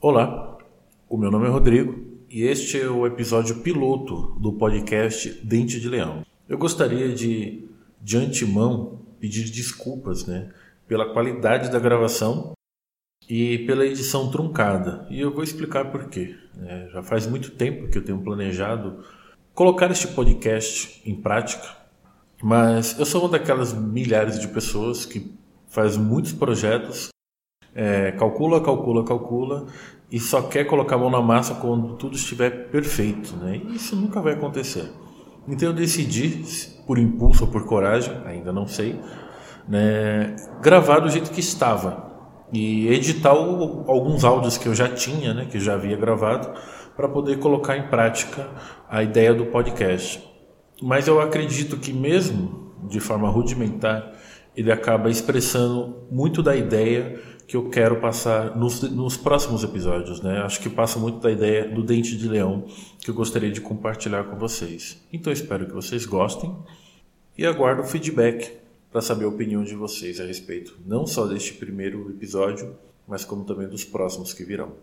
Olá, o meu nome é Rodrigo e este é o episódio piloto do podcast Dente de Leão. Eu gostaria de, de antemão, pedir desculpas né, pela qualidade da gravação e pela edição truncada. E eu vou explicar por quê. É, já faz muito tempo que eu tenho planejado colocar este podcast em prática, mas eu sou uma daquelas milhares de pessoas que faz muitos projetos é, calcula, calcula, calcula e só quer colocar a mão na massa quando tudo estiver perfeito, né? E isso nunca vai acontecer. Então eu decidi, por impulso ou por coragem, ainda não sei, né, gravar do jeito que estava e editar o, alguns áudios que eu já tinha, né, que eu já havia gravado, para poder colocar em prática a ideia do podcast. Mas eu acredito que mesmo de forma rudimentar, ele acaba expressando muito da ideia que eu quero passar nos, nos próximos episódios, né? Acho que passa muito da ideia do dente de leão que eu gostaria de compartilhar com vocês. Então espero que vocês gostem e aguardo feedback para saber a opinião de vocês a respeito não só deste primeiro episódio, mas como também dos próximos que virão.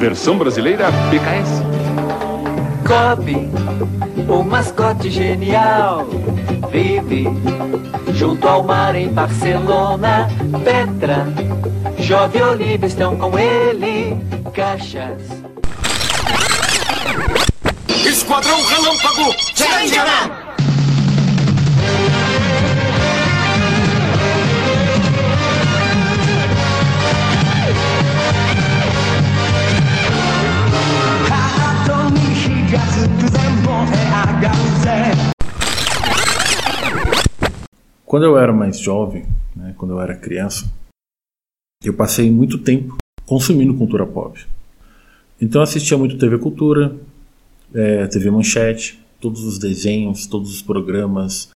Versão brasileira PKS. Kobe, o mascote genial, vive junto ao mar em Barcelona. Petra, Jove e Oliva estão com ele. Caixas. Esquadrão Relâmpago! Changeman! Quando eu era mais jovem, né, quando eu era criança, eu passei muito tempo consumindo cultura pop. Então eu assistia muito TV Cultura, é, TV Manchete, todos os desenhos, todos os programas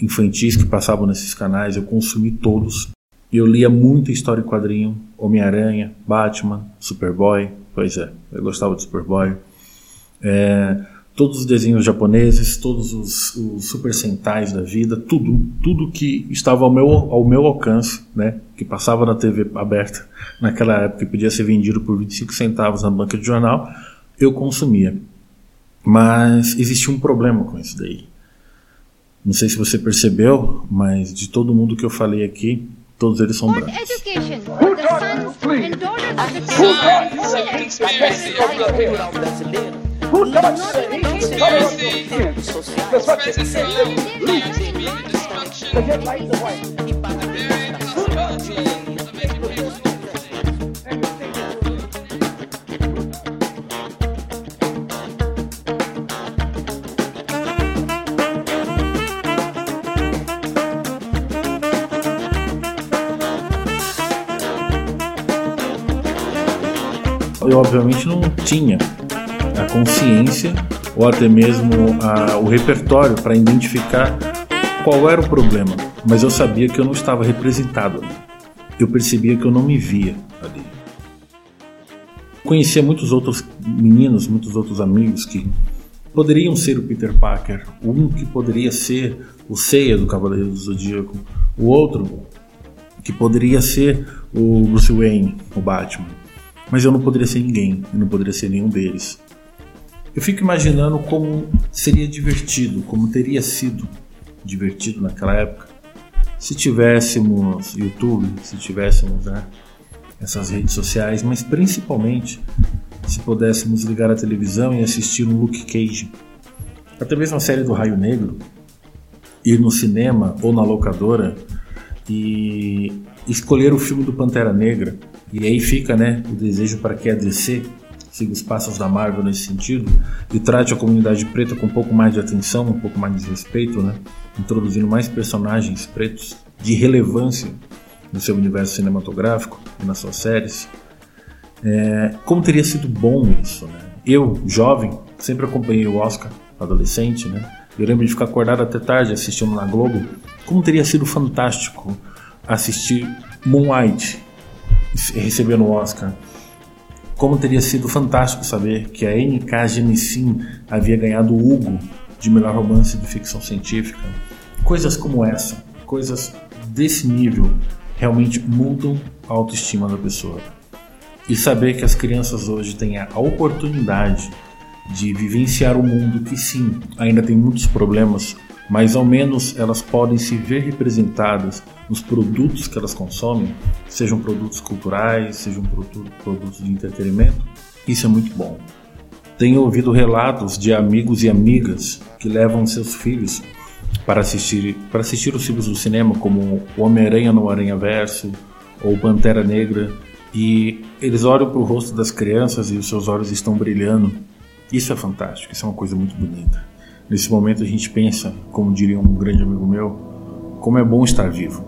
infantis que passavam nesses canais, eu consumi todos. Eu lia muita história em quadrinho, Homem-Aranha, Batman, Superboy, pois é, eu gostava de Superboy. É, todos os desenhos japoneses, todos os, os, super sentais da vida, tudo, tudo que estava ao meu, ao meu alcance, né, que passava na TV aberta naquela época e podia ser vendido por 25 centavos na banca de jornal, eu consumia. Mas existia um problema com isso daí. Não sei se você percebeu, mas de todo mundo que eu falei aqui, todos eles são brancos. Eu obviamente não tinha a consciência ou até mesmo a, o repertório para identificar qual era o problema, mas eu sabia que eu não estava representado. Eu percebia que eu não me via ali. Conhecia muitos outros meninos, muitos outros amigos que poderiam ser o Peter Parker, um que poderia ser o Seiya do Cavaleiro do Zodíaco, o outro que poderia ser o Bruce Wayne, o Batman. Mas eu não poderia ser ninguém, eu não poderia ser nenhum deles. Eu fico imaginando como seria divertido, como teria sido divertido naquela época, se tivéssemos YouTube, se tivéssemos né, essas redes sociais, mas principalmente se pudéssemos ligar a televisão e assistir um Luke Cage, até mesmo a série do Raio Negro, ir no cinema ou na locadora e escolher o filme do Pantera Negra. E aí fica né, o desejo para que a DC siga os passos da Marvel nesse sentido e trate a comunidade preta com um pouco mais de atenção, um pouco mais de respeito, né? introduzindo mais personagens pretos de relevância no seu universo cinematográfico e nas suas séries. É, como teria sido bom isso, né? Eu, jovem, sempre acompanhei o Oscar, adolescente, né? Eu lembro de ficar acordado até tarde assistindo na Globo. Como teria sido fantástico assistir Moonlight recebendo o Oscar Como teria sido fantástico saber que a NK Genesim havia ganhado o Hugo de melhor romance de ficção científica. Coisas como essa, coisas desse nível, realmente mudam a autoestima da pessoa. E saber que as crianças hoje têm a oportunidade de vivenciar um mundo que sim, ainda tem muitos problemas, mas ao menos elas podem se ver representadas nos produtos que elas consomem, sejam produtos culturais, sejam produtos de entretenimento, isso é muito bom. Tenho ouvido relatos de amigos e amigas que levam seus filhos para assistir, para assistir os filmes do cinema, como Homem-Aranha no Aranha Verso ou Pantera Negra, e eles olham para o rosto das crianças e os seus olhos estão brilhando. Isso é fantástico, isso é uma coisa muito bonita. Nesse momento a gente pensa, como diria um grande amigo meu, como é bom estar vivo.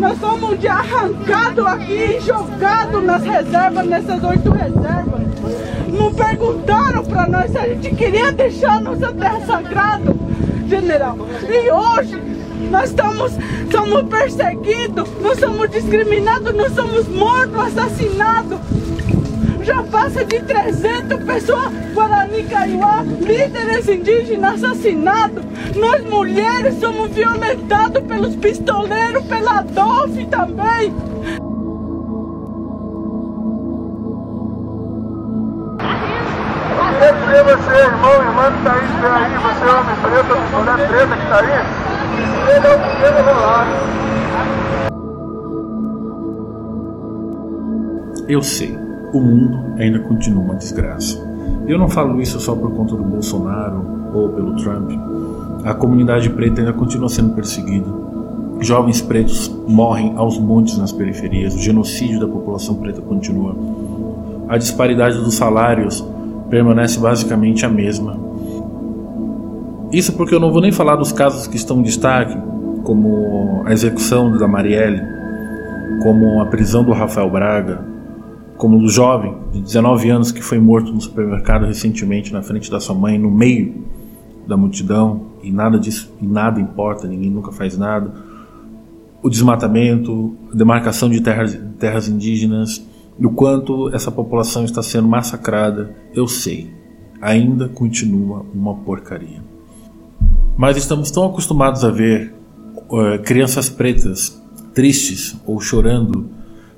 Nós somos de arrancado aqui, jogado nas reservas, nessas oito reservas. Não perguntaram para nós se a gente queria deixar nossa terra sagrada, general. E hoje nós estamos, somos perseguidos, nós somos discriminados, nós somos mortos, assassinados. Já passa de 300 pessoas, Guarani Kaiowá, líderes indígenas assassinados. Nós mulheres somos violentados pelos pistoleiros, pela DOF também. Você, irmão, irmã que tá aí, aí, você é homem preto, mulher preta que tá aí. Eu sei, o mundo ainda continua uma desgraça. Eu não falo isso só por conta do Bolsonaro ou pelo Trump. A comunidade preta ainda continua sendo perseguida. Jovens pretos morrem aos montes nas periferias. O genocídio da população preta continua. A disparidade dos salários permanece basicamente a mesma isso porque eu não vou nem falar dos casos que estão em destaque, como a execução da Marielle, como a prisão do Rafael Braga, como do jovem de 19 anos que foi morto no supermercado recentemente na frente da sua mãe, no meio da multidão, e nada disso, e nada importa, ninguém nunca faz nada. O desmatamento, a demarcação de terras, terras indígenas, e o quanto essa população está sendo massacrada, eu sei. Ainda continua uma porcaria. Mas estamos tão acostumados a ver uh, crianças pretas tristes ou chorando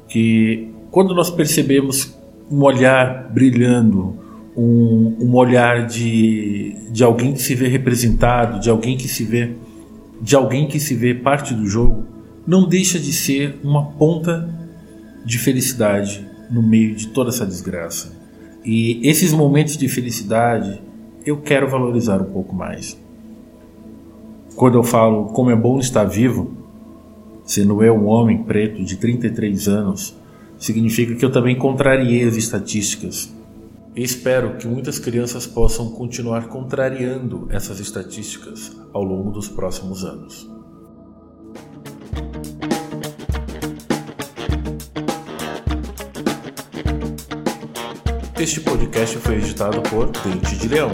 que quando nós percebemos um olhar brilhando, um, um olhar de, de alguém que se vê representado, de alguém que se vê de alguém que se vê parte do jogo, não deixa de ser uma ponta de felicidade no meio de toda essa desgraça. E esses momentos de felicidade eu quero valorizar um pouco mais. Quando eu falo como é bom estar vivo, sendo eu um homem preto de 33 anos, significa que eu também contrariei as estatísticas. espero que muitas crianças possam continuar contrariando essas estatísticas ao longo dos próximos anos. Este podcast foi editado por Dente de Leão.